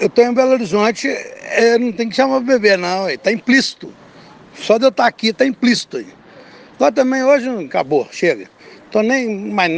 eu estou em Belo Horizonte, é, não tem que chamar bebê, não, está implícito. Só de eu estar aqui está implícito. Agora também hoje acabou, chega. Tô nem mais nada.